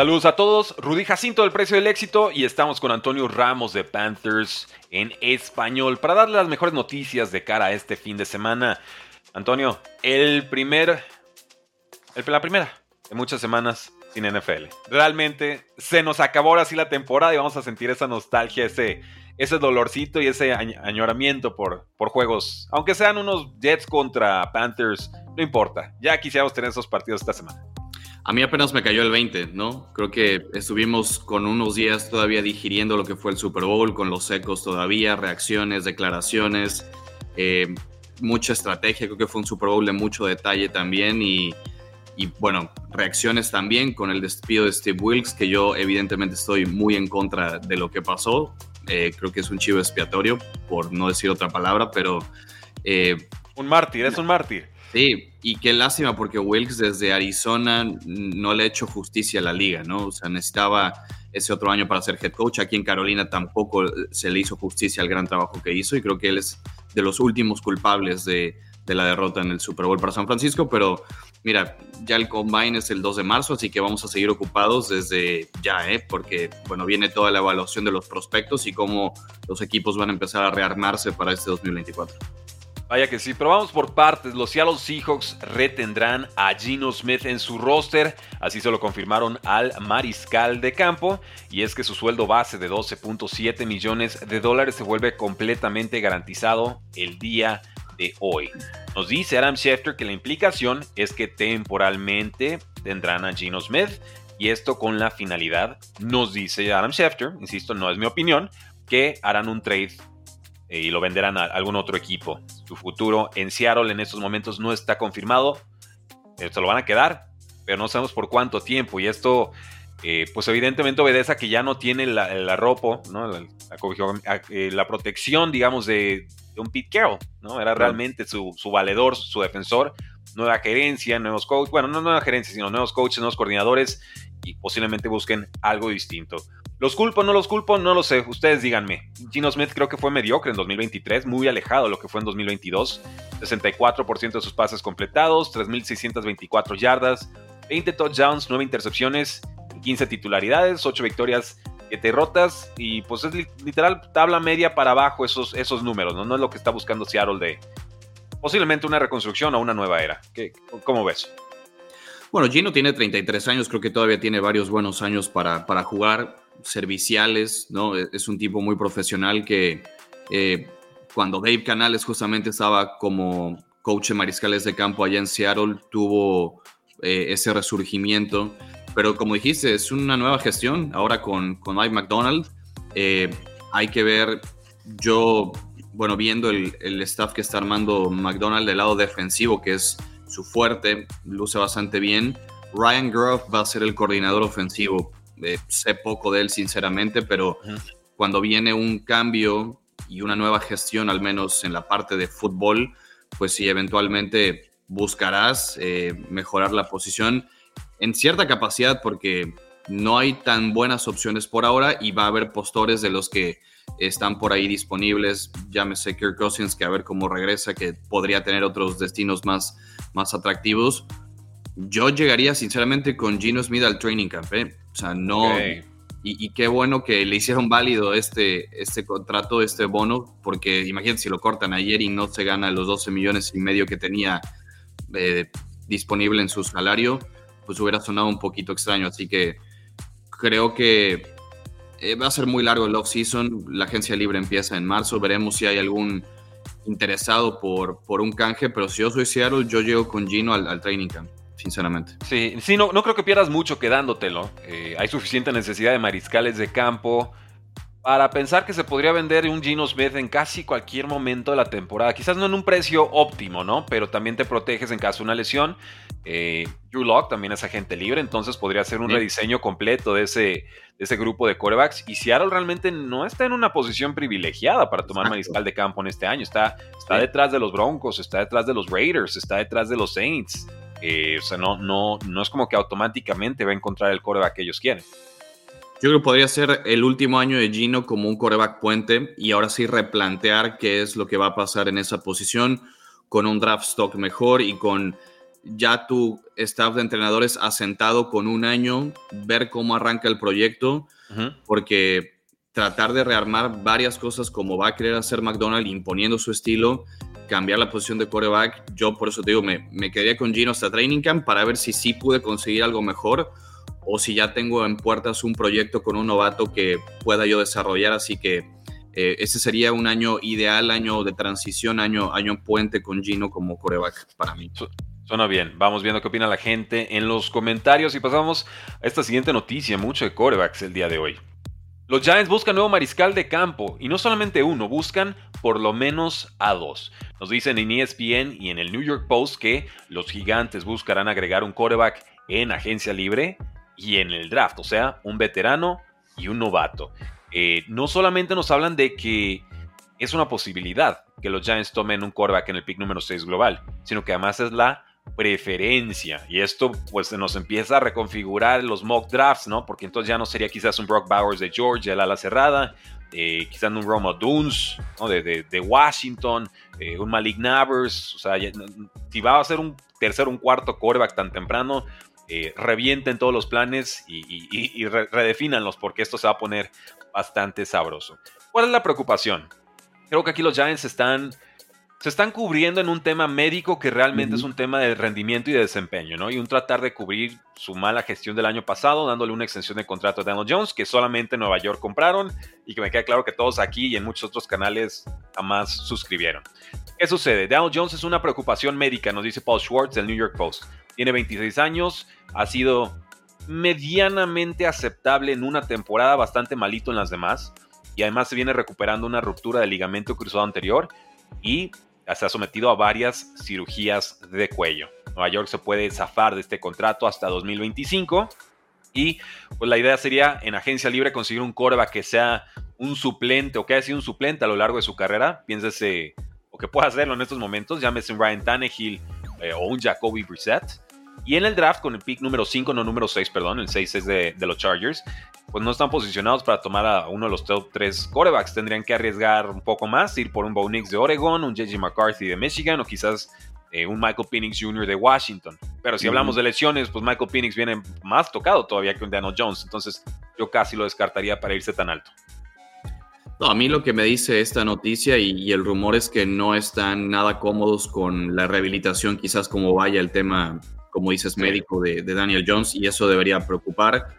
Saludos a todos, Rudy Jacinto del Precio del Éxito y estamos con Antonio Ramos de Panthers en español para darle las mejores noticias de cara a este fin de semana. Antonio, el primer, la primera de muchas semanas sin NFL. Realmente se nos acabó ahora sí la temporada y vamos a sentir esa nostalgia, ese, ese dolorcito y ese añoramiento por, por juegos. Aunque sean unos Jets contra Panthers, no importa. Ya quisiéramos tener esos partidos esta semana. A mí apenas me cayó el 20, ¿no? Creo que estuvimos con unos días todavía digiriendo lo que fue el Super Bowl, con los ecos todavía, reacciones, declaraciones, eh, mucha estrategia. Creo que fue un Super Bowl de mucho detalle también y, bueno, reacciones también con el despido de Steve Wilkes, que yo evidentemente estoy muy en contra de lo que pasó. Eh, creo que es un chivo expiatorio, por no decir otra palabra, pero... Eh, un mártir, es un mártir. Sí, y qué lástima porque Wilkes desde Arizona no le ha hecho justicia a la liga, ¿no? O sea, necesitaba ese otro año para ser head coach. Aquí en Carolina tampoco se le hizo justicia al gran trabajo que hizo y creo que él es de los últimos culpables de, la derrota en el Super Bowl para San Francisco, pero mira, ya el combine es el 2 de marzo, así que vamos a seguir ocupados desde ya, ¿eh? porque bueno, viene toda la evaluación de los prospectos y cómo los equipos van a empezar a rearmarse para este 2024. Vaya que sí, pero vamos por partes. Los Seattle Seahawks retendrán a Gino Smith en su roster, así se lo confirmaron al mariscal de campo, y es que su sueldo base de 12.7 millones de dólares se vuelve completamente garantizado el día de hoy. Nos dice Adam Schefter que la implicación es que temporalmente tendrán a Gino Smith, y esto con la finalidad, nos dice Adam Schefter, insisto, no es mi opinión, que harán un trade eh, y lo venderán a algún otro equipo. Su futuro en Seattle en estos momentos no está confirmado. Eh, se lo van a quedar, pero no sabemos por cuánto tiempo. Y esto, eh, pues evidentemente obedece a que ya no tiene la, ropa, ¿no? la, protección, digamos, de, un Pete Carroll. ¿no? Era realmente su, su valedor, su defensor. Nueva gerencia, nuevos coaches, bueno, no nueva gerencia, sino nuevos coaches, nuevos coordinadores y posiblemente busquen algo distinto. ¿Los culpo, no los culpo? No lo sé, ustedes díganme. Gino Smith creo que fue mediocre en 2023, muy alejado de lo que fue en 2022. 64% de sus pases completados, 3.624 yardas, 20 touchdowns, 9 intercepciones, 15 titularidades, 8 victorias, 7 derrotas. Y pues es literal tabla media para abajo esos, esos números, ¿no? No es lo que está buscando Seattle de posiblemente una reconstrucción o una nueva era. ¿Qué, ¿Cómo ves? Bueno, Gino tiene 33 años, creo que todavía tiene varios buenos años para, para jugar serviciales, ¿no? E-, es un tipo muy profesional que eh, cuando Dave Canales justamente estaba como coach de mariscales de campo allá en Seattle, tuvo eh, ese resurgimiento. Pero como dijiste, es una nueva gestión ahora con, con Mike McDonald. Eh, hay que ver, yo, bueno, viendo el, el, staff que está armando McDonald del lado defensivo, que es su fuerte, luce bastante bien. Ryan Groff va a ser el coordinador ofensivo eh, sé poco de él sinceramente, pero cuando viene un cambio y una nueva gestión, al menos en la parte de fútbol, pues sí, eventualmente buscarás eh, mejorar la posición en cierta capacidad porque no hay tan buenas opciones por ahora y va a haber postores de los que están por ahí disponibles, llámese Kirk Cousins, que a ver cómo regresa, que podría tener otros destinos más, más atractivos. Yo llegaría sinceramente con Gino Smith al training camp. ¿eh? O sea, no. Y, qué bueno que le hicieron válido este, este contrato, este bono, porque imagínate si lo cortan ayer y no se gana los 12 millones y medio que tenía eh, disponible en su salario, pues hubiera sonado un poquito extraño. Así que creo que eh, va a ser muy largo el off-season. La agencia libre empieza en marzo. Veremos si hay algún interesado por, por un canje, pero si yo soy Seattle, yo llego con Gino al, al training camp sinceramente. Sí, sí no, no creo que pierdas mucho quedándotelo. Eh, hay suficiente necesidad de mariscales de campo para pensar que se podría vender un Gino Smith en casi cualquier momento de la temporada. Quizás no en un precio óptimo, ¿no? Pero también te proteges en caso de una lesión. Eh, Drew Lock también es agente libre, entonces podría ser un rediseño completo de ese, ese grupo de corebacks. Y Seattle realmente no está en una posición privilegiada para tomar mariscal de campo en este año. Está, está detrás de los Broncos, está detrás de los Raiders, está detrás de los Saints. Eh, o sea, no, no, no es como que automáticamente va a encontrar el coreback que ellos quieren. Yo creo que podría ser el último año de Gino como un coreback puente y ahora sí replantear qué es lo que va a pasar en esa posición con un draft stock mejor y con ya tu staff de entrenadores asentado con un año, ver cómo arranca el proyecto, porque tratar de rearmar varias cosas como va a querer hacer McDonald imponiendo su estilo, cambiar la posición de quarterback, yo por eso te digo, me, me quedaría con Gino hasta Training Camp para ver si sí pude conseguir algo mejor o si ya tengo en puertas un proyecto con un novato que pueda yo desarrollar, así que eh, ese sería un año ideal, año de transición, año, año puente con Gino como coreback para mí. Suena bien. Vamos viendo qué opina la gente en los comentarios y pasamos a esta siguiente noticia, mucho de corebacks el día de hoy. Los Giants buscan nuevo mariscal de campo y no solamente uno, buscan por lo menos a dos. Nos dicen en ESPN y en el New York Post que los gigantes buscarán agregar un coreback en agencia libre y en el draft, o sea, un veterano y un novato. Eh, no solamente nos hablan de que es una posibilidad que los Giants tomen un quarterback en el pick número 6 global, sino que además es la preferencia. Y esto pues nos empieza a reconfigurar los mock drafts, ¿no? Porque entonces ya no sería quizás un Brock Bowers de Georgia, el ala cerrada, eh, quizás un Roma Dunes ¿no? de, Washington, eh, un Malik Nabers, o sea, si va a ser un tercer un cuarto quarterback tan temprano, eh, revienten todos los planes y, redefinanlos porque esto se va a poner bastante sabroso. ¿Cuál es la preocupación? Creo que aquí los Giants están, se están cubriendo en un tema médico que realmente es un tema de rendimiento y de desempeño, ¿no? Y un tratar de cubrir su mala gestión del año pasado, dándole una extensión de contrato a Daniel Jones, que solamente Nueva York compraron y que me queda claro que todos aquí y en muchos otros canales jamás suscribieron. ¿Qué sucede? Daniel Jones es una preocupación médica, nos dice Paul Schwartz del New York Post. Tiene 26 años, ha sido medianamente aceptable en una temporada, bastante malito en las demás. Y además se viene recuperando una ruptura del ligamento cruzado anterior y se ha sometido a varias cirugías de cuello. Nueva York se puede zafar de este contrato hasta 2025. Y pues la idea sería en agencia libre conseguir un coreback que sea un suplente o que haya sido un suplente a lo largo de su carrera. Piénsese, o que pueda hacerlo en estos momentos, llámese un Ryan Tannehill eh, o un Jacoby Brissett. Y en el draft, con el pick número 5, no número 6, perdón, el 6 es de, los Chargers, pues no están posicionados para tomar a uno de los top 3 corebacks. Tendrían que arriesgar un poco más, ir por un Bo Nix de Oregon, un JJ McCarthy de Michigan o quizás eh, un Michael Penix Jr. de Washington. Pero si hablamos de lesiones, pues Michael Penix viene más tocado todavía que un Daniel Jones. Entonces yo casi lo descartaría para irse tan alto. No, a mí lo que me dice esta noticia y, y, el rumor es que no están nada cómodos con la rehabilitación, quizás como vaya el tema como dices, médico de, Daniel Jones y eso debería preocupar.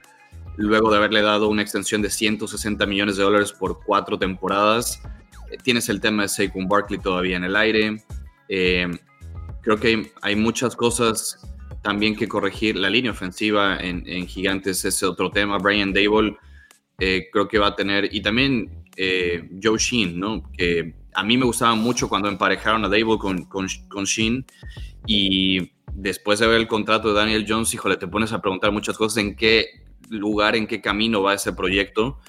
Luego de haberle dado una extensión de 160 millones de dólares por cuatro temporadas, eh, tienes el tema de Saquon Barkley todavía en el aire. Eh, creo que hay, muchas cosas también que corregir. La línea ofensiva en, Gigantes es otro tema. Brian Dable eh, creo que va a tener, y también Joe Sheen, ¿no? que a mí me gustaba mucho cuando emparejaron a Dable con, con, con Sheen y después de ver el contrato de Daniel Jones, híjole, te pones a preguntar muchas cosas en qué lugar, en qué camino va ese proyecto.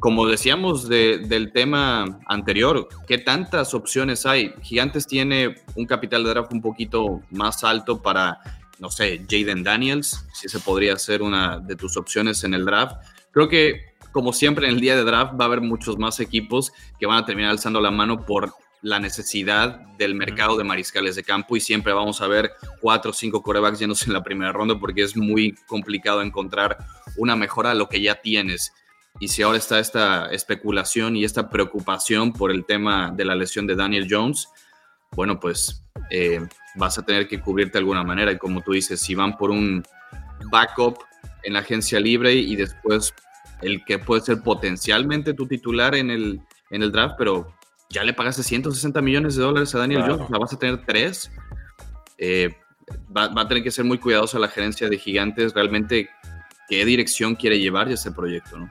Como decíamos del tema anterior, ¿qué tantas opciones hay? Gigantes tiene un capital de draft un poquito más alto para, no sé, Jaden Daniels, si se podría ser una de tus opciones en el draft. Creo que, como siempre en el día de draft, va a haber muchos más equipos que van a terminar alzando la mano por la necesidad del mercado de mariscales de campo y siempre vamos a ver cuatro o cinco corebacks llenos en la primera ronda porque es muy complicado encontrar una mejora a lo que ya tienes. Y si ahora está esta especulación y esta preocupación por el tema de la lesión de Daniel Jones, bueno, pues eh, vas a tener que cubrirte de alguna manera. Y como tú dices, si van por un backup en la agencia libre y después el que puede ser potencialmente tu titular en el, en el draft, pero ya le pagaste 160 millones de dólares a Daniel Jones, la vas a tener tres. Eh, va, a tener que ser muy cuidadosa la gerencia de Gigantes, realmente qué dirección quiere llevar ese proyecto, ¿no?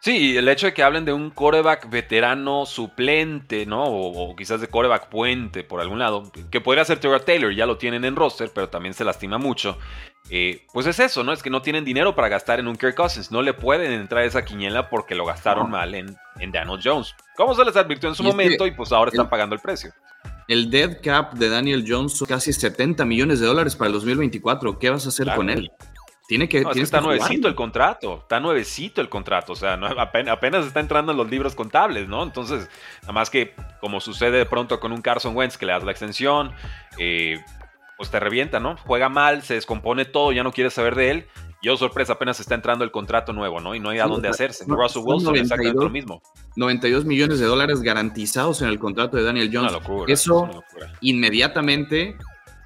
Sí, el hecho de que hablen de un coreback veterano suplente, ¿no? O, quizás de coreback puente por algún lado, que podría ser Trevor Taylor, ya lo tienen en roster, pero también se lastima mucho. Eh, pues es eso, ¿no? Es que no tienen dinero para gastar en un Kirk Cousins. No le pueden entrar esa quiniela porque lo gastaron mal en, en Daniel Jones. Como se les advirtió en su momento y pues ahora están pagando el precio. El dead cap de Daniel Jones son casi 70 millones de dólares para el 2024. ¿Qué vas a hacer con él? Tiene que, está nuevecito el contrato, está nuevecito el contrato, o sea, apenas, está entrando en los libros contables, ¿no? Entonces, nada más que como sucede de pronto con un Carson Wentz que le das la extensión, eh, pues te revienta, ¿no? Juega mal, se descompone todo, ya no quieres saber de él. Yo, sorpresa, apenas está entrando el contrato nuevo, ¿no? Y no hay a dónde hacerse. Russell Wilson exactamente lo mismo. 92 millones de dólares garantizados en el contrato de Daniel Jones. Eso inmediatamente,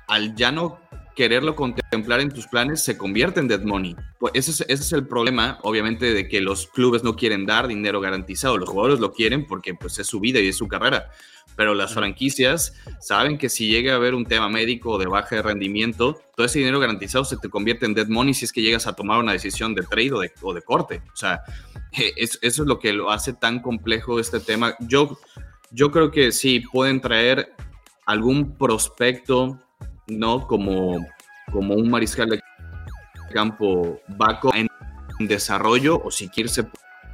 al ya no quererlo contemplar en tus planes, se convierte en dead money. Pues ese, es, ese es el problema, obviamente, de que los clubes no quieren dar dinero garantizado. Los jugadores lo quieren porque pues, es su vida y es su carrera. Pero las franquicias saben que si llega a haber un tema médico de baja de rendimiento, todo ese dinero garantizado se te convierte en dead money si es que llegas a tomar una decisión de trade o de, o de corte. O sea, eso es lo que lo hace tan complejo este tema. Yo, yo creo que sí, pueden traer algún prospecto, ¿no? Como, como un mariscal de campo vaco en desarrollo o si quieres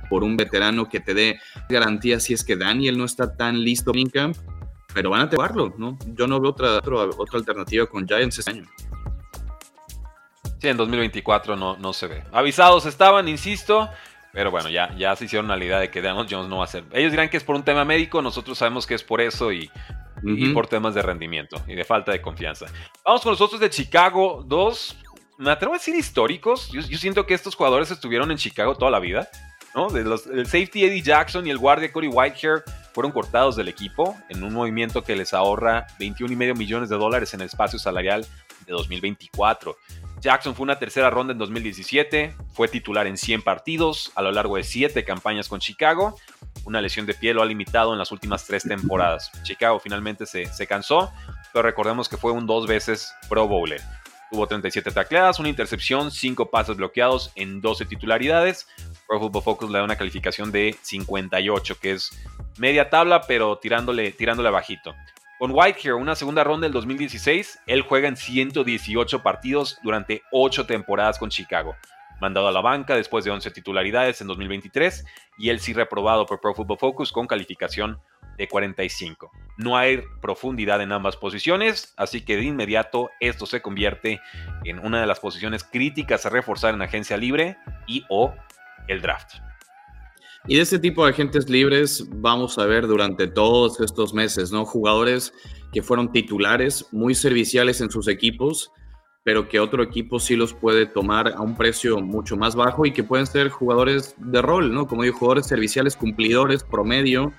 por un veterano que te dé garantía si es que Daniel no está tan listo en camp, pero van a tenerlo, ¿no? Yo no veo otra, otra, otra alternativa con Giants este año. Sí, en 2024 no, no se ve. Avisados estaban, insisto, pero bueno, ya, ya se hicieron la idea de que Daniel Jones no va a ser. Ellos dirán que es por un tema médico, nosotros sabemos que es por eso y, por temas de rendimiento y de falta de confianza. Vamos con los otros de Chicago, dos, me atrevo a decir históricos. Yo, siento que estos jugadores estuvieron en Chicago toda la vida. ¿no? De los, el safety Eddie Jackson y el guardia Cody Whitehair fueron cortados del equipo en un movimiento que les ahorra 21,5 millones de dólares en el espacio salarial de 2024. Jackson fue una tercera ronda en 2017, fue titular en 100 partidos a lo largo de 7 campañas con Chicago. Una lesión de piel lo ha limitado en las últimas 3 temporadas. Chicago finalmente se, se cansó, pero recordemos que fue un dos veces Pro Bowler. Tuvo 37 tacleadas, una intercepción, 5 pases bloqueados en 12 titularidades. Pro Football Focus le da una calificación de 58, que es media tabla, pero tirándole, tirándole bajito. Con Whitehair, una segunda ronda del 2016, él juega en 118 partidos durante 8 temporadas con Chicago. Mandado a la banca después de 11 titularidades en 2023 y él sí reprobado por Pro Football Focus con calificación de 45. No hay profundidad en ambas posiciones, así que de inmediato esto se convierte en una de las posiciones críticas a reforzar en agencia libre y o el draft. Y de este tipo de agentes libres vamos a ver durante todos estos meses, ¿no? Jugadores que fueron titulares, muy serviciales en sus equipos, pero que otro equipo sí los puede tomar a un precio mucho más bajo y que pueden ser jugadores de rol, ¿no? Como digo, jugadores serviciales, cumplidores, promedio,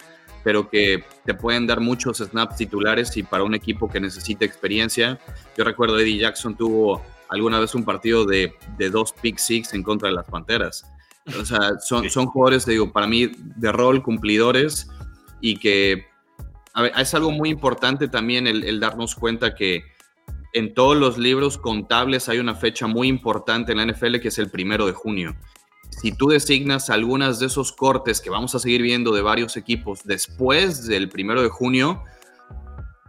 pero que te pueden dar muchos snaps titulares y para un equipo que necesita experiencia. Yo recuerdo Eddie Jackson tuvo alguna vez un partido de, de dos pick six en contra de las Panteras o sea, son, son jugadores, digo, para mí de rol, cumplidores y que es algo muy importante también el, darnos cuenta que en todos los libros contables hay una fecha muy importante en la NFL que es el primero de junio. Si tú designas algunas de esos cortes que vamos a seguir viendo de varios equipos después del primero de junio,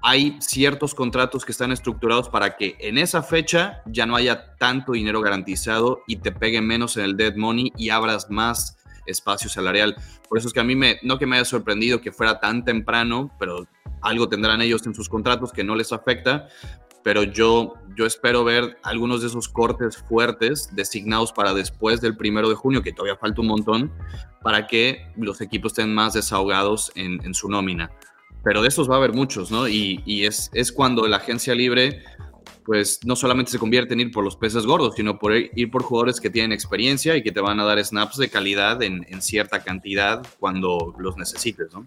hay ciertos contratos que están estructurados para que en esa fecha ya no haya tanto dinero garantizado y te pegue menos en el dead money y abras más espacio salarial. Por eso es que a mí me, no que me haya sorprendido que fuera tan temprano, pero algo tendrán ellos en sus contratos que no les afecta, pero yo, yo espero ver algunos de esos cortes fuertes designados para después del primero de junio, que todavía falta un montón, para que los equipos estén más desahogados en, su nómina pero de esos va a haber muchos, ¿no? Y, es, es, cuando la agencia libre, pues no solamente se convierte en ir por los peces gordos, sino por ir por jugadores que tienen experiencia y que te van a dar snaps de calidad en, en cierta cantidad cuando los necesites, ¿no?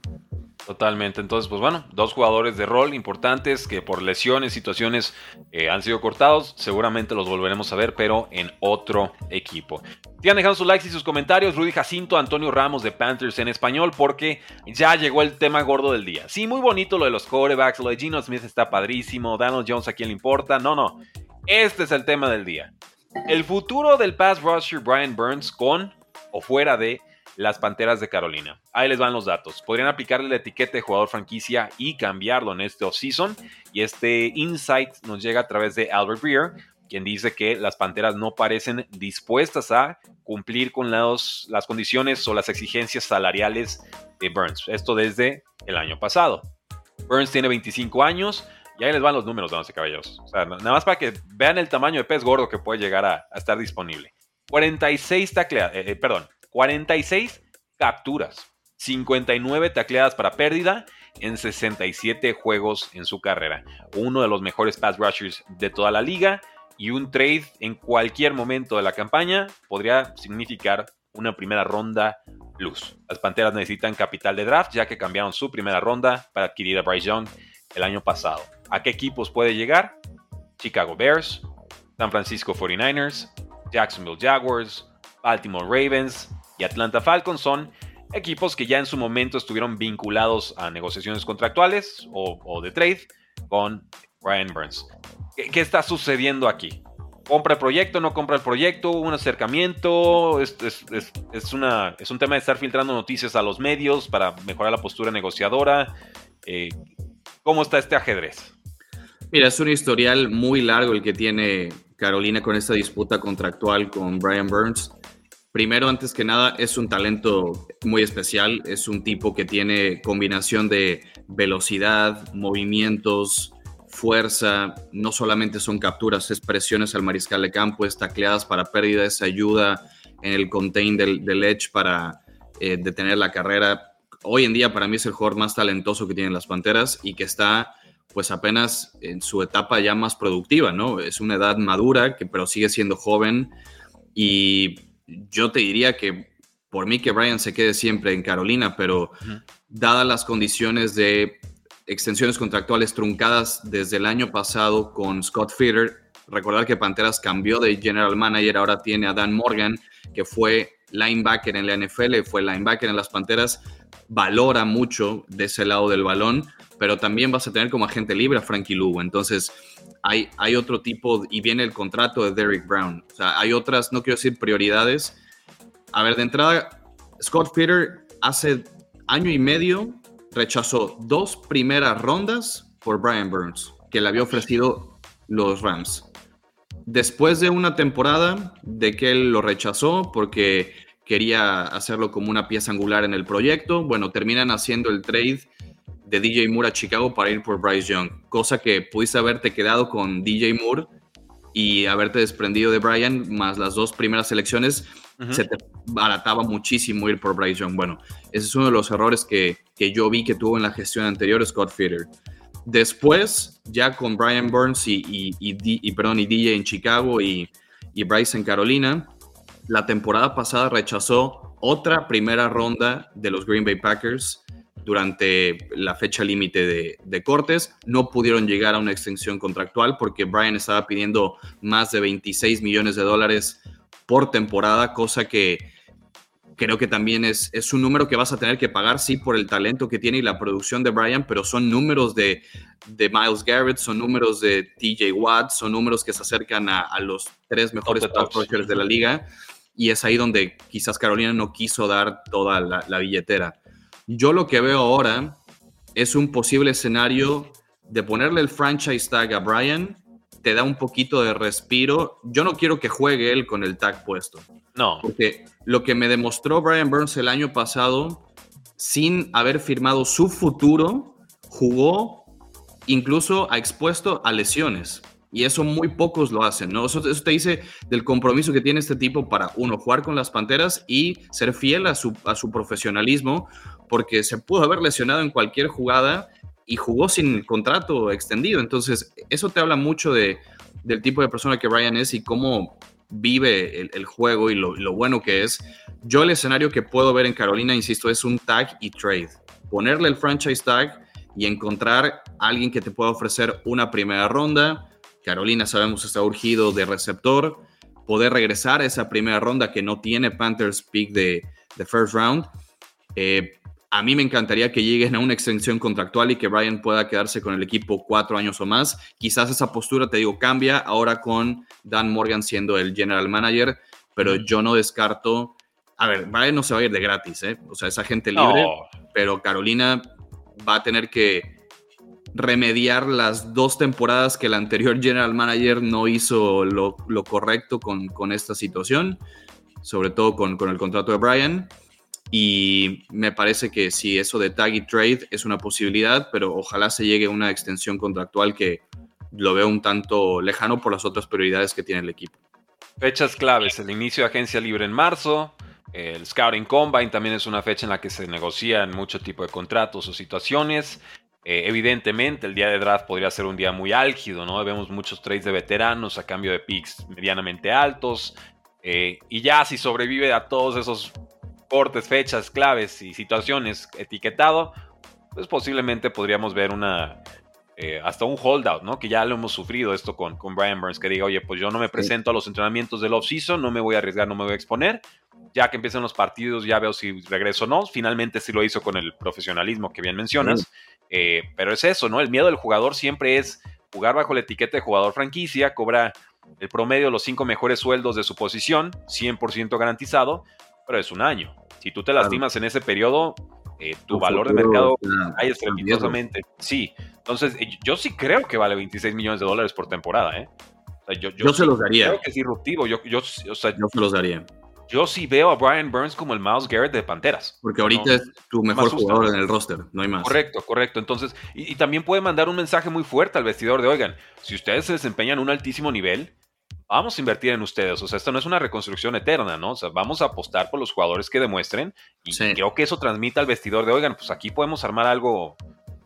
Totalmente. Entonces, pues bueno, dos jugadores de rol importantes que por lesiones, situaciones eh, han sido cortados. Seguramente los volveremos a ver, pero en otro equipo. Sigan dejando sus likes y sus comentarios. Rudy Jacinto, Antonio Ramos de Panthers en español, porque ya llegó el tema gordo del día. Sí, muy bonito lo de los quarterbacks, lo de Gino Smith está padrísimo. Donald Jones, ¿a quién le importa? No, no. Este es el tema del día. El futuro del pass rusher Brian Burns con o fuera de las Panteras de Carolina. Ahí les van los datos. Podrían aplicarle la etiqueta de jugador franquicia y cambiarlo en este offseason. Y este insight nos llega a través de Albert Breer, quien dice que las Panteras no parecen dispuestas a cumplir con las condiciones o las exigencias salariales de Burns. Esto desde el año pasado. Burns tiene 25 años. Y ahí les van los números, damas y caballeros. Nada más para que vean el tamaño de pez gordo que puede llegar a, estar disponible. 46 tacleadas, eh, eh, perdón, 46 capturas, 59 tacleadas para pérdida en 67 juegos en su carrera. Uno de los mejores pass rushers de toda la liga y un trade en cualquier momento de la campaña podría significar una primera ronda luz. Las Panteras necesitan capital de draft ya que cambiaron su primera ronda para adquirir a Bryce Young el año pasado. ¿A qué equipos puede llegar? Chicago Bears, San Francisco 49ers, Jacksonville Jaguars, Baltimore Ravens Atlanta Falcons son equipos que ya en su momento estuvieron vinculados a negociaciones contractuales o, de trade con Ryan Burns. ¿Qué, está sucediendo aquí? ¿Compra el proyecto? ¿No compra el proyecto? ¿Un acercamiento? Es, es un tema de estar filtrando noticias a los medios para mejorar la postura negociadora. Eh, ¿Cómo está este ajedrez? Mira, es un historial muy largo el que tiene Carolina con esta disputa contractual con Brian Burns. Primero, antes que nada, es un talento muy especial. Es un tipo que tiene combinación de velocidad, movimientos, fuerza. No solamente son capturas, es presiones al mariscal de campo, es tacleadas para pérdida, ayuda en el contain del, edge para eh, detener la carrera hoy en día para mí es el jugador más talentoso que tienen las Panteras y que está pues apenas en su etapa ya más productiva, ¿no? Es una edad madura, que, pero sigue siendo joven y yo te diría que por mí que Brian se quede siempre en Carolina, pero dadas las condiciones de extensiones contractuales truncadas desde el año pasado con Scott Feeder, recordar que Panteras cambió de general manager, ahora tiene a Dan Morgan, que fue linebacker en la NFL, fue linebacker en las Panteras, valora mucho de ese lado del balón, pero también vas a tener como agente libre a Frankie Lugo. Entonces, hay, hay otro tipo, y viene el contrato de Derrick Brown. O sea, hay otras, no quiero decir prioridades. A ver, de entrada, Scott Peter hace año y medio rechazó dos primeras rondas por Brian Burns, que le había ofrecido los Rams. Después de una temporada de que él lo rechazó porque quería hacerlo como una pieza angular en el proyecto. Bueno, terminan haciendo el trade de DJ Moore a Chicago para ir por Bryce Young, cosa que pudiste haberte quedado con DJ Moore y haberte desprendido de Brian, más las dos primeras selecciones, se te barataba muchísimo ir por Bryce Young. Bueno, ese es uno de los errores que, que yo vi que tuvo en la gestión anterior Scott Feeder. Después, ya con Brian Burns y, y, y, perdón, y DJ en Chicago y, y Bryce en Carolina, la temporada pasada rechazó otra primera ronda de los Green Bay Packers durante la fecha límite de, cortes. No pudieron llegar a una extensión contractual porque Brian estaba pidiendo más de 26 millones de dólares por temporada, cosa que creo que también es, es un número que vas a tener que pagar, sí, por el talento que tiene y la producción de Brian, pero son números de, de Miles Garrett, son números de TJ Watt, son números que se acercan a, los tres mejores top de la liga y es ahí donde quizás Carolina no quiso dar toda la, billetera. Yo lo que veo ahora es un posible escenario de ponerle el franchise tag a Brian, te da un poquito de respiro. Yo no quiero que juegue él con el tag puesto. No. Porque lo que me demostró Brian Burns el año pasado, sin haber firmado su futuro, jugó incluso a expuesto a lesiones. Y eso muy pocos lo hacen, ¿no? Eso, te dice del compromiso que tiene este tipo para, uno, jugar con las Panteras y ser fiel a su, a su profesionalismo, porque se pudo haber lesionado en cualquier jugada y jugó sin contrato extendido. Entonces, eso te habla mucho de, del tipo de persona que Ryan es y cómo vive el, juego y lo, lo, bueno que es. Yo el escenario que puedo ver en Carolina, insisto, es un tag y trade. Ponerle el franchise tag y encontrar a alguien que te pueda ofrecer una primera ronda, Carolina sabemos está urgido de receptor, poder regresar a esa primera ronda que no tiene Panthers pick de, de first round. Eh, a mí me encantaría que lleguen a una extensión contractual y que Brian pueda quedarse con el equipo cuatro años o más. Quizás esa postura, te digo, cambia ahora con Dan Morgan siendo el general manager, pero yo no descarto. A ver, Brian no se va a ir de gratis, ¿eh? O sea, es agente libre, pero Carolina va a tener que remediar las dos temporadas que el anterior general manager no hizo lo, correcto con, con, esta situación, sobre todo con, con, el contrato de Brian. Y me parece que si eso de tag y trade es una posibilidad, pero ojalá se llegue a una extensión contractual que lo veo un tanto lejano por las otras prioridades que tiene el equipo. Fechas claves, el inicio de agencia libre en marzo, El Scouting Combine también es una fecha en la que se negocian mucho tipo de contratos o situaciones. Eh, evidentemente, el día de draft podría ser un día muy álgido, ¿no? Vemos muchos trades de veteranos a cambio de picks medianamente altos. Eh, y ya si sobrevive a todos esos cortes, fechas, claves y situaciones etiquetado, pues posiblemente podríamos ver una, eh, hasta un holdout, ¿no? Que ya lo hemos sufrido esto con, con Brian Burns, que diga, oye, pues yo no me presento a los entrenamientos del off-season, no me voy a arriesgar, no me voy a exponer. Ya que empiezan los partidos, ya veo si regreso o no. Finalmente sí lo hizo con el profesionalismo que bien mencionas. Eh, pero es eso, ¿no? El miedo del jugador siempre es jugar bajo la etiqueta de jugador franquicia, cobra el promedio de los cinco mejores sueldos de su posición, 100% garantizado, pero es un año. Si tú te lastimas en ese periodo, eh, tu valor de mercado cae estrepitosamente. Sí, entonces eh, yo sí creo que vale 26 millones de dólares por temporada, ¿eh? yo, se los daría. Creo que es disruptivo. Yo, yo, o sea, yo se los daría. Yo sí veo a Brian Burns como el Miles Garrett de Panteras. Porque ahorita es tu mejor jugador en el roster, no hay más. Correcto, correcto. Entonces, y, y, también puede mandar un mensaje muy fuerte al vestidor de, oigan, si ustedes se desempeñan a un altísimo nivel, vamos a invertir en ustedes. O sea, esto no es una reconstrucción eterna, ¿no? O sea, vamos a apostar por los jugadores que demuestren. Y creo que eso transmite al vestidor de, oigan, pues aquí podemos armar algo,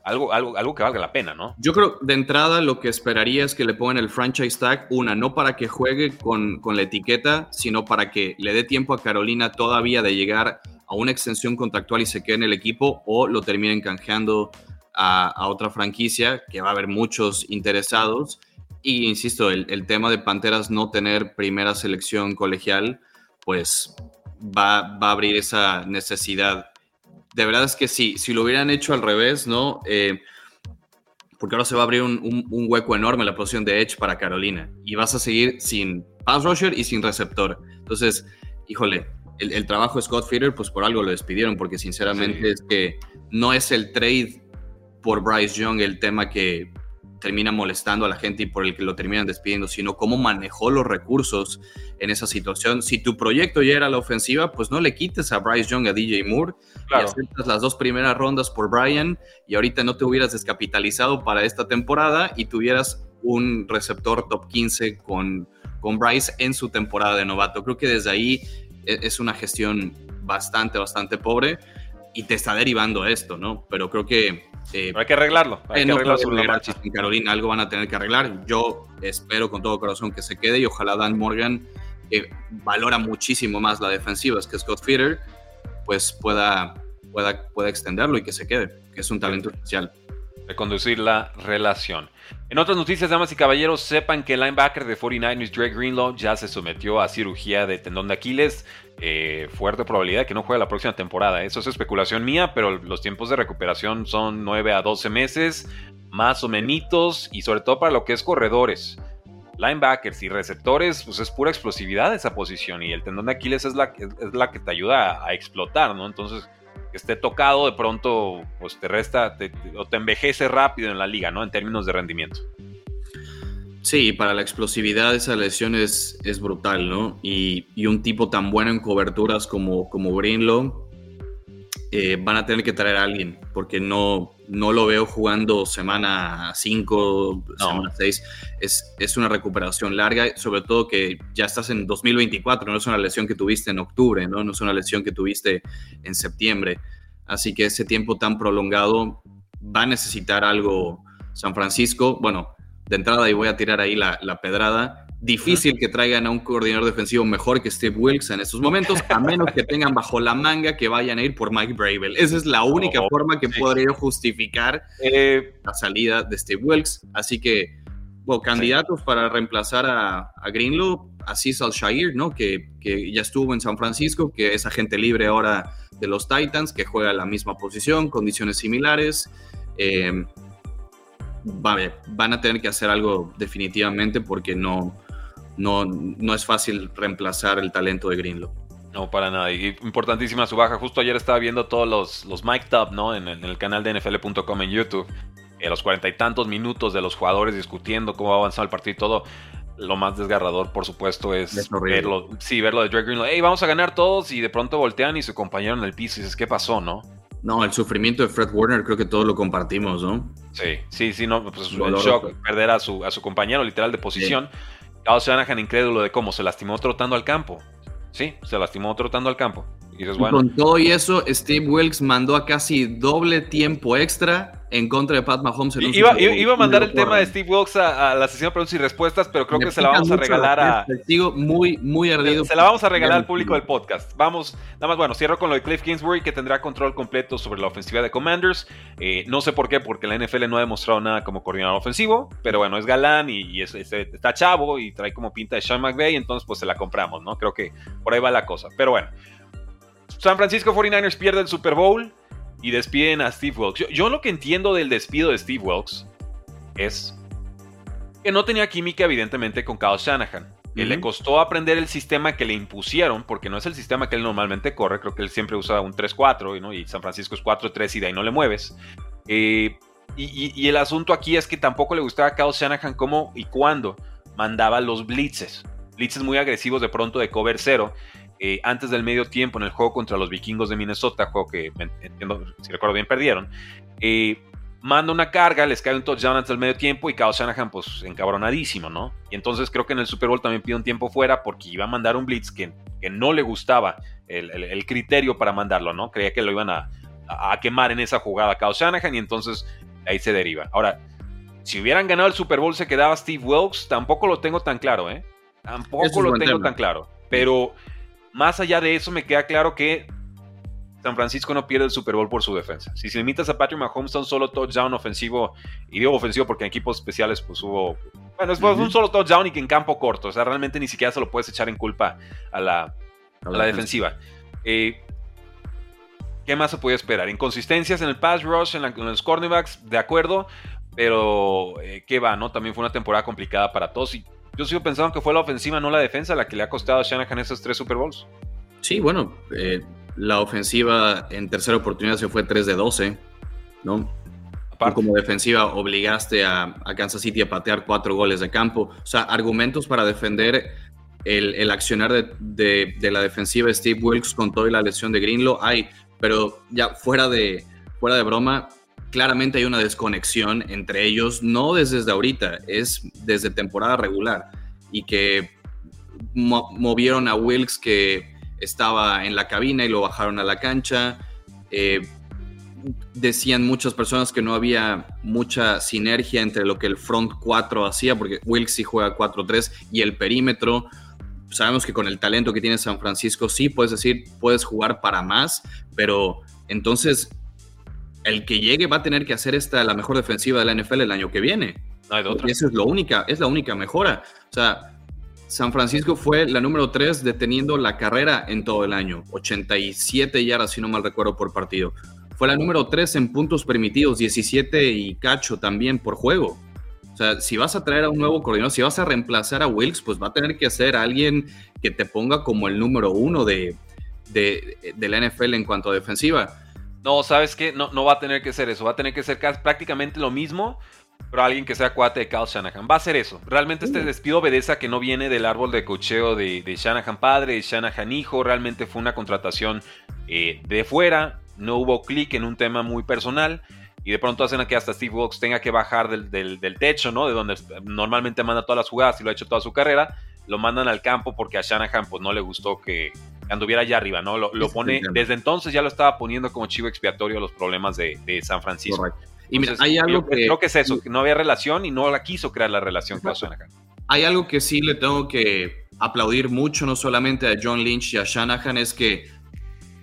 algo, algo, algo que valga la pena, ¿no? Yo creo, de entrada, lo que esperaría es que le pongan el franchise tag, una, no para que juegue con, con la etiqueta, sino para que le dé tiempo a Carolina todavía de llegar a una extensión contractual y se quede en el equipo, o lo terminen canjeando a, a otra franquicia, que va a haber muchos interesados y insisto, el, tema de Panteras no tener primera selección colegial, pues va, a abrir esa necesidad. De verdad es que sí, si lo hubieran hecho al revés, ¿no? Eh, porque ahora se va a abrir un, hueco enorme en la posición de Edge para Carolina y vas a seguir sin pass rusher y sin receptor. Entonces, híjole, el, trabajo de Scott Feeder, pues por algo lo despidieron, porque sinceramente es que no es el trade por Bryce Young el tema que termina molestando a la gente y por el que lo terminan despidiendo, sino cómo manejó los recursos en esa situación. Si tu proyecto ya era la ofensiva, pues no le quites a Bryce Young, a DJ Moore, y aceptas las dos primeras rondas por Brian, y ahorita no te hubieras descapitalizado para esta temporada y tuvieras un receptor top 15 con, con Bryce en su temporada de novato. Creo que desde ahí e, es una gestión bastante, bastante pobre y te está derivando esto, ¿no? Pero creo que eh, hay que arreglarlo. Hay que arreglarlo sobre la marcha. En Carolina algo van a tener que arreglar. Yo espero con todo corazón que se quede y ojalá Dan Morgan, que valora muchísimo más la defensiva es que Scott Feeder, pues pueda, pueda, pueda extenderlo y que se quede, que es un talento especial. Reconducir la relación. En otras noticias, damas y caballeros, sepan que el linebacker de 49ers, Drake Greenlaw, ya se sometió a cirugía de tendón de Aquiles. Eh, fuerte probabilidad de que no juegue la próxima temporada. Eso es especulación mía, pero los tiempos de recuperación son 9 a 12 meses, más o menos, y sobre todo para lo que es corredores. Linebackers y receptores, pues es pura explosividad esa posición y el tendón de Aquiles es la, es la que te ayuda a, explotar, ¿no? Entonces, que esté tocado de pronto, pues te resta o te envejece rápido en la liga, ¿no? En términos de rendimiento. Sí, para la explosividad esa lesión es, es brutal, ¿no? Y, un tipo tan bueno en coberturas como, como Greenlow, eh, van a tener que traer a alguien, porque no, no lo veo jugando semana 5, semana 6. Es, es una recuperación larga, sobre todo que ya estás en 2024, no es una lesión que tuviste en octubre, ¿no? No es una lesión que tuviste en septiembre. Así que ese tiempo tan prolongado va a necesitar algo San Francisco. Bueno, de entrada y voy a tirar ahí la, pedrada. Difícil que traigan a un coordinador defensivo mejor que Steve Wilkes en estos momentos, a menos que tengan bajo la manga que vayan a ir por Mike Bravel. Esa es la única oh, forma que podría justificar eh, la salida de Steve Wilkes. Así que, bueno, candidatos para reemplazar a, a Greenlow, a Cecil Shire, ¿no? Que, que, ya estuvo en San Francisco, que es agente libre ahora de los Titans, que juega la misma posición, condiciones similares. Eh, van a tener que hacer algo definitivamente porque no, no, no es fácil reemplazar el talento de Greenlow. No, para nada. Y importantísima su baja. Justo ayer estaba viendo todos los, los mic top, ¿no? En, el canal de NFL.com en YouTube. En los cuarenta y tantos minutos de los jugadores discutiendo cómo va a avanzar el partido y todo. Lo más desgarrador, por supuesto, es, verlo. Sí, verlo de Drake Greenlow. Hey, vamos a ganar todos. Y de pronto voltean y su compañero en el piso y dices, ¿qué pasó, no? No, el sufrimiento de Fred Warner creo que todos lo compartimos, ¿no? Sí, sí, sí, no, pues el shock, perder a su, a su compañero literal de posición. Sí. Shanahan incrédulo de cómo se lastimó trotando al campo. Sí, se lastimó trotando al campo. Y, con todo y eso, Steve Wilkes mandó a casi doble tiempo extra en contra de Pat Mahomes. iba, iba, a mandar el tema de Steve Wilkes a, la sesión de preguntas y respuestas, pero creo que se la vamos a regalar a. Sigo muy, muy ardido. Se, la vamos a regalar al público del podcast. Vamos, nada más, bueno, cierro con lo de Cliff Kingsbury, que tendrá control completo sobre la ofensiva de Commanders. Eh, no sé por qué, porque la NFL no ha demostrado nada como coordinador ofensivo, pero bueno, es galán y, está chavo y trae como pinta de Sean McVay, entonces pues se la compramos, ¿no? Creo que por ahí va la cosa. Pero bueno. San Francisco 49ers pierde el Super Bowl y despiden a Steve Wilkes. Yo, lo que entiendo del despido de Steve Wilkes es que no tenía química evidentemente con Kyle Shanahan. le costó aprender el sistema que le impusieron, porque no es el sistema que él normalmente corre, creo que él siempre usa un 3-4 ¿no? y San Francisco es 4-3 y de ahí no le mueves. Eh, y, el asunto aquí es que tampoco le gustaba a Kyle Shanahan cómo y cuándo mandaba los blitzes. Blitzes muy agresivos de pronto de cover cero. Eh, antes del medio tiempo en el juego contra los vikingos de Minnesota, juego que entiendo, si recuerdo bien perdieron, eh, manda una carga, les cae un touchdown antes del medio tiempo y Kyle Shanahan pues encabronadísimo, ¿no? Y entonces creo que en el Super Bowl también pide un tiempo fuera porque iba a mandar un blitz que, que no le gustaba el, criterio para mandarlo, ¿no? Creía que lo iban a, quemar en esa jugada Kyle Shanahan y entonces ahí se deriva. Ahora, si hubieran ganado el Super Bowl se quedaba Steve Wilkes, tampoco lo tengo tan claro, ¿eh? Tampoco lo tengo tan claro. Pero más allá de eso, me queda claro que San Francisco no pierde el Super Bowl por su defensa. Si se limitas a Patrick Mahomes a un solo touchdown ofensivo, y digo ofensivo porque en equipos especiales pues hubo... Bueno, es un solo touchdown y que en campo corto. O sea, realmente ni siquiera se lo puedes echar en culpa a la, defensiva. Eh, ¿Qué más se puede esperar? Inconsistencias en el pass rush, en, los cornerbacks, de acuerdo, pero eh, ¿qué va? no? También fue una temporada complicada para todos y yo sigo pensando que fue la ofensiva, no la defensa, la que le ha costado a Shanahan esos tres Super Bowls. Sí, bueno, eh, la ofensiva en tercera oportunidad se fue 3 de 12, ¿no? Como defensiva obligaste a, Kansas City a patear cuatro goles de campo. O sea, argumentos para defender el, accionar de, la defensiva de Steve Wilkes con toda la lesión de Greenlow hay, pero ya fuera de, fuera de broma, claramente hay una desconexión entre ellos, no desde ahorita, es desde temporada regular y que movieron a Wilkes que estaba en la cabina y lo bajaron a la cancha. Eh, decían muchas personas que no había mucha sinergia entre lo que el front 4 hacía, porque Wilkes sí juega 4-3 y el perímetro. Sabemos que con el talento que tiene San Francisco sí puedes decir, puedes jugar para más, pero entonces el que llegue va a tener que hacer esta la mejor defensiva de la NFL el año que viene. No hay de otra. Esa es, lo única, es la única mejora. O sea, San Francisco fue la número 3 deteniendo la carrera en todo el año. 87 yardas, si no mal recuerdo, por partido. Fue la número 3 en puntos permitidos, 17 y cacho también por juego. O sea, si vas a traer a un nuevo coordinador, si vas a reemplazar a Wilkes, pues va a tener que ser alguien que te ponga como el número uno de, de, de la NFL en cuanto a defensiva. No, ¿sabes qué? No, no va a tener que ser eso. Va a tener que ser prácticamente lo mismo, pero alguien que sea cuate de Kyle Shanahan. Va a ser eso. Realmente este despido obedece a que no viene del árbol de cocheo de, Shanahan padre, de Shanahan hijo. Realmente fue una contratación eh, de fuera. No hubo clic en un tema muy personal. Y de pronto hacen a que hasta Steve Wilkes tenga que bajar del, del techo, ¿no? De donde normalmente manda todas las jugadas y lo ha hecho toda su carrera lo mandan al campo porque a Shanahan pues no le gustó que anduviera allá arriba, ¿no? Lo, pone, desde entonces ya lo estaba poniendo como chivo expiatorio los problemas de, San Francisco. Y mira, hay algo que... Creo que es eso, que no había relación y no la quiso crear la relación con Shanahan. Hay algo que sí le tengo que aplaudir mucho, no solamente a John Lynch y a Shanahan, es que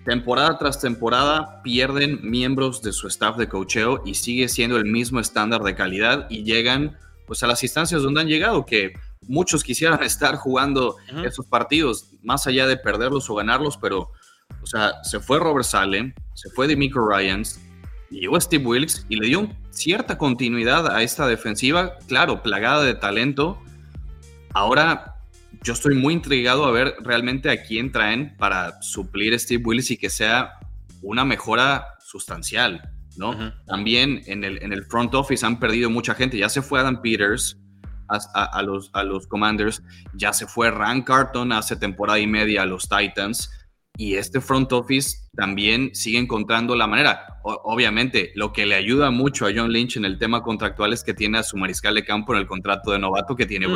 temporada tras temporada pierden miembros de su staff de cocheo y sigue siendo el mismo estándar de calidad y llegan pues a las instancias donde han llegado, que muchos quisieran estar jugando esos partidos, más allá de perderlos o ganarlos, pero, o sea, se fue Robert Salem, se fue Demico Ryans, llegó Steve Wilkes y le dio cierta continuidad a esta defensiva, claro, plagada de talento. Ahora yo estoy muy intrigado a ver realmente a quién traen para suplir a Steve Wilkes y que sea una mejora sustancial, ¿no? También en el, en el front office han perdido mucha gente, ya se fue Adam Peters, a, los, a los Commanders, ya se fue Rand Carton hace temporada y media a los Titans y este front office también sigue encontrando la manera. obviamente, lo que le ayuda mucho a John Lynch en el tema contractual es que tiene a su mariscal de campo en el contrato de novato que tiene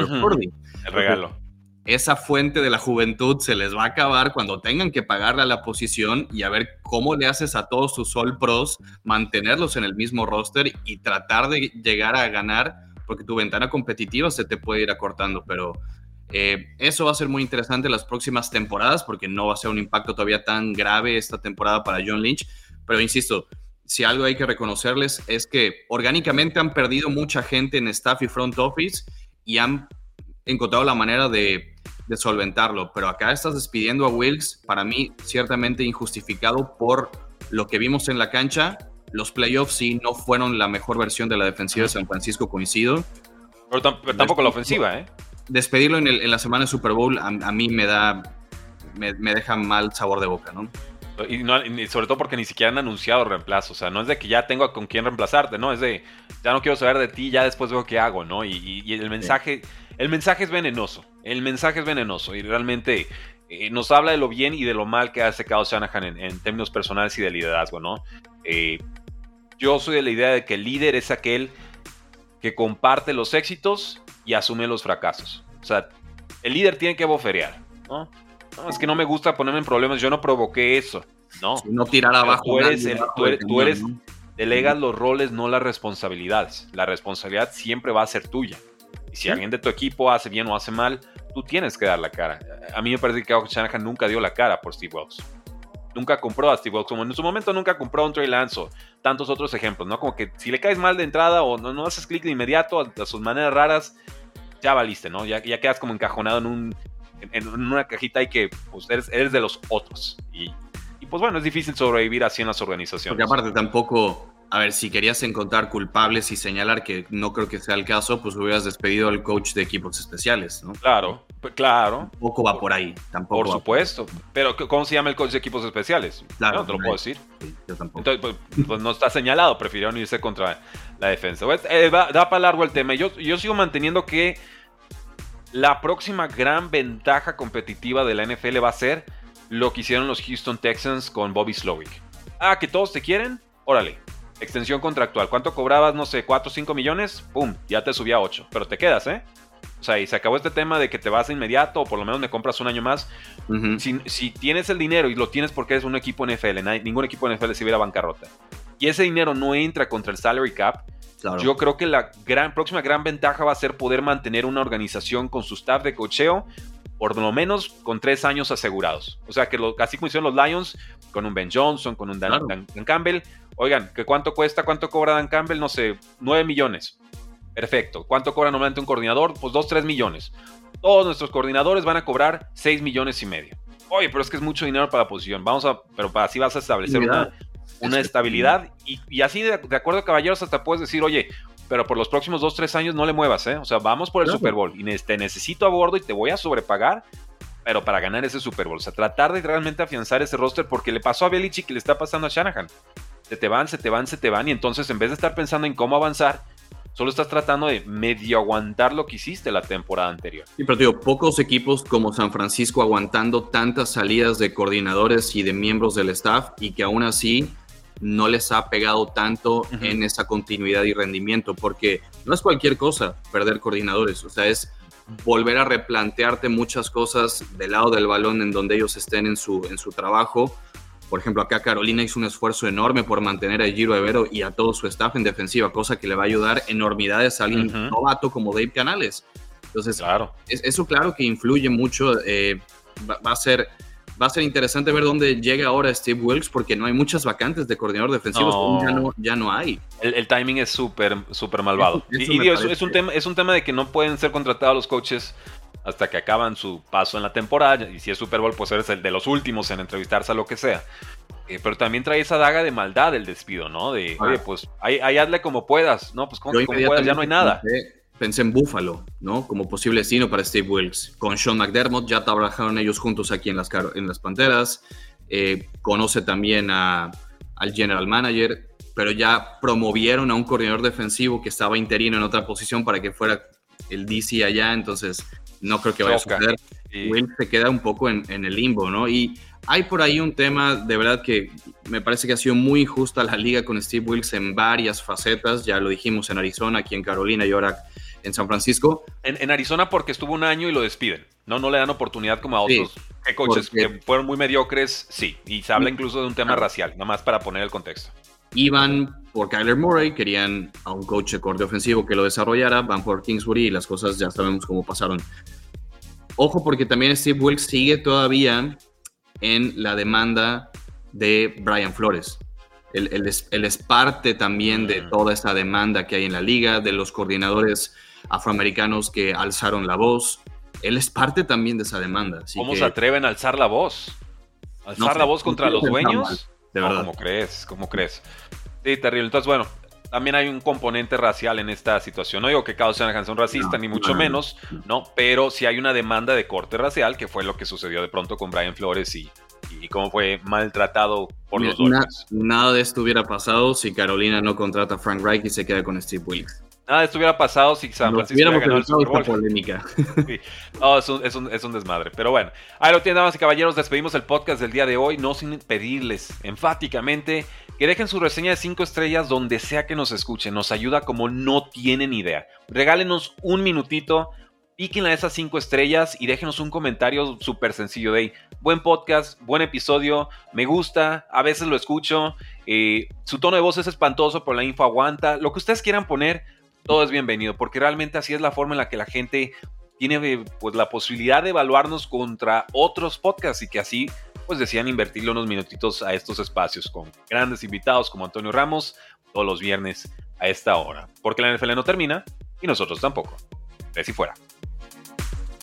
El regalo. esa fuente de la juventud se les va a acabar cuando tengan que pagarle a la posición y a ver cómo le haces a todos tus All Pros mantenerlos en el mismo roster y tratar de llegar a ganar, porque tu ventana competitiva se te puede ir acortando, pero eh, eso va a ser muy interesante las próximas temporadas porque no va a ser un impacto todavía tan grave esta temporada para John Lynch, pero insisto, si algo hay que reconocerles es que orgánicamente han perdido mucha gente en staff y front office y han encontrado la manera de de solventarlo. Pero acá estás despidiendo a Wilkes, para mí, ciertamente injustificado por lo que vimos en la cancha. Los playoffs sí no fueron la mejor versión de la defensiva de San Francisco, coincido. Pero, tampoco la ofensiva, ¿eh? Despedirlo en, la semana de Super Bowl a, mí me da, me, deja mal sabor de boca, ¿no? Y, sobre todo porque ni siquiera han anunciado reemplazo. O sea, no es de que ya tengo con quién reemplazarte, ¿no? Es de ya no quiero saber de ti, ya después veo qué hago, ¿no? Y, el mensaje, el mensaje es venenoso. El mensaje es venenoso y realmente eh, nos habla de lo bien y de lo mal que ha secado Shanahan en, términos personales y de liderazgo, ¿no? Eh, yo soy de la idea de que el líder es aquel que comparte los éxitos y asume los fracasos. O sea, el líder tiene que boferear, ¿no? es que no me gusta ponerme en problemas, yo no provoqué eso, ¿no? no tirar abajo. Tú eres, tú eres, delegas los roles, no las responsabilidades. La responsabilidad siempre va a ser tuya. Y si alguien de tu equipo hace bien o hace mal, tú tienes que dar la cara. A mí me parece que Shanahan nunca dio la cara por Steve Wilkes. Nunca compró a Steve Wilkes, como en su momento nunca compró a un Trey Lance o tantos otros ejemplos, ¿no? Como que si le caes mal de entrada o no, no haces clic de inmediato a, sus maneras raras, ya valiste, ¿no? Ya, ya quedas como encajonado en, un, en, una cajita y que pues, eres, eres de los otros. Y, y, pues bueno, es difícil sobrevivir así en las organizaciones. Porque aparte tampoco a ver, si querías encontrar culpables y señalar que no creo que sea el caso, pues hubieras despedido al coach de equipos especiales, ¿no? Claro, claro. Tampoco va por ahí, tampoco. Por supuesto. Pero ¿cómo se llama el coach de equipos especiales? Claro. No te lo puedo decir. yo tampoco. Entonces, pues, pues, no está señalado, prefirieron irse contra la defensa. Pues, eh, da para largo el tema. Yo, yo sigo manteniendo que la próxima gran ventaja competitiva de la NFL va a ser lo que hicieron los Houston Texans con Bobby Slowick. Ah, que todos te quieren, órale extensión contractual. ¿Cuánto cobrabas? No sé, 4 o 5 millones. ¡Pum! Ya te subía a 8. Pero te quedas, ¿eh? O sea, y se acabó este tema de que te vas de inmediato o por lo menos me compras un año más. si, tienes el dinero y lo tienes porque eres un equipo NFL, ningún equipo NFL se viera bancarrota. Y ese dinero no entra contra el salary cap. Yo creo que la gran, próxima gran ventaja va a ser poder mantener una organización con su staff de cocheo por lo menos con tres años asegurados. O sea, que lo, así como hicieron los Lions, con un Ben Johnson, con un Dan, Campbell. Oigan, ¿que ¿cuánto cuesta? ¿Cuánto cobra Dan Campbell? No sé, 9 millones. Perfecto. ¿Cuánto cobra normalmente un coordinador? Pues 2, 3 millones. Todos nuestros coordinadores van a cobrar 6 millones y medio. Oye, pero es que es mucho dinero para la posición. Vamos a, pero así vas a establecer una, una estabilidad. Y, y así, de, de, acuerdo, caballeros, hasta puedes decir, oye, pero por los próximos 2, 3 años no le muevas, ¿eh? O sea, vamos por el Super Bowl y te necesito a bordo y te voy a sobrepagar, pero para ganar ese Super Bowl. O sea, tratar de realmente afianzar ese roster porque le pasó a Belichick y le está pasando a Shanahan. Se te van, se te van, se te van y entonces en vez de estar pensando en cómo avanzar, solo estás tratando de medio aguantar lo que hiciste la temporada anterior. Sí, pero digo, pocos equipos como San Francisco aguantando tantas salidas de coordinadores y de miembros del staff y que aún así no les ha pegado tanto en esa continuidad y rendimiento, porque no es cualquier cosa perder coordinadores, o sea, es volver a replantearte muchas cosas del lado del balón en donde ellos estén en su, en su trabajo. Por ejemplo, acá Carolina hizo un esfuerzo enorme por mantener a Giro Evero y a todo su staff en defensiva, cosa que le va a ayudar enormidades a alguien novato como Dave Canales. Entonces, claro. eso claro que influye mucho. Eh, va, a ser va a ser interesante ver dónde llega ahora Steve Wilkes porque no hay muchas vacantes de coordinador defensivo, ya, no, ya no hay. El, timing es súper súper malvado. y, es, un tema, es un tema de que no pueden ser contratados los coaches hasta que acaban su paso en la temporada. Y si es Super Bowl, pues eres el de los últimos en entrevistarse a lo que sea. Eh, pero también trae esa daga de maldad el despido, ¿no? De, oye, pues ahí, hazle como puedas, ¿no? Pues como, como puedas, ya no hay nada pensé en Buffalo, ¿no? Como posible destino para Steve Wilkes. Con Sean McDermott ya trabajaron ellos juntos aquí en las, en las Panteras. Eh, conoce también a, al general manager, pero ya promovieron a un coordinador defensivo que estaba interino en otra posición para que fuera el DC allá, entonces no creo que vaya a suceder. Wilkes se queda un poco en, en, el limbo, ¿no? Y hay por ahí un tema, de verdad que me parece que ha sido muy injusta la liga con Steve Wilkes en varias facetas, ya lo dijimos en Arizona, aquí en Carolina y ahora en San Francisco. En, Arizona porque estuvo un año y lo despiden. No, no le dan oportunidad como a otros coaches que fueron muy mediocres, sí. Y se habla incluso de un tema racial, nada más para poner el contexto. Iban por Kyler Murray, querían a un coach de corte ofensivo que lo desarrollara, van por Kingsbury y las cosas ya sabemos cómo pasaron. Ojo porque también Steve Wilkes sigue todavía en la demanda de Brian Flores. Él, es, parte también de mm. toda esta demanda que hay en la liga, de los coordinadores afroamericanos que alzaron la voz. Él es parte también de esa demanda. ¿Cómo se atreven a alzar la voz? ¿Alzar la voz contra los dueños? de verdad. ¿Cómo crees? ¿Cómo crees? Sí, terrible. Entonces, bueno, también hay un componente racial en esta situación. No digo que Kyle Shanahan sea un racista, ni mucho menos, ¿no? Pero sí hay una demanda de corte racial, que fue lo que sucedió de pronto con Brian Flores y, y cómo fue maltratado por los Dolphins. nada de esto hubiera pasado si Carolina no contrata a Frank Reich y se queda con Steve Wilkes. Nada de esto hubiera pasado si San Francisco hubiera ganado el Super Bowl. polémica. es, un, es, un, desmadre. Pero bueno, ahí lo tienen, damas y caballeros. Despedimos el podcast del día de hoy, no sin pedirles enfáticamente que dejen su reseña de 5 estrellas donde sea que nos escuchen. Nos ayuda como no tienen idea. Regálenos un minutito, píquenla esas 5 estrellas y déjenos un comentario súper sencillo de ahí. Buen podcast, buen episodio, me gusta, a veces lo escucho. Eh, su tono de voz es espantoso, pero la info aguanta. Lo que ustedes quieran poner, todo es bienvenido, porque realmente así es la forma en la que la gente tiene eh, pues, la posibilidad de evaluarnos contra otros podcasts y que así pues decían invertirle unos minutitos a estos espacios con grandes invitados como Antonio Ramos todos los viernes a esta hora. Porque la NFL no termina y nosotros tampoco. Si fuera.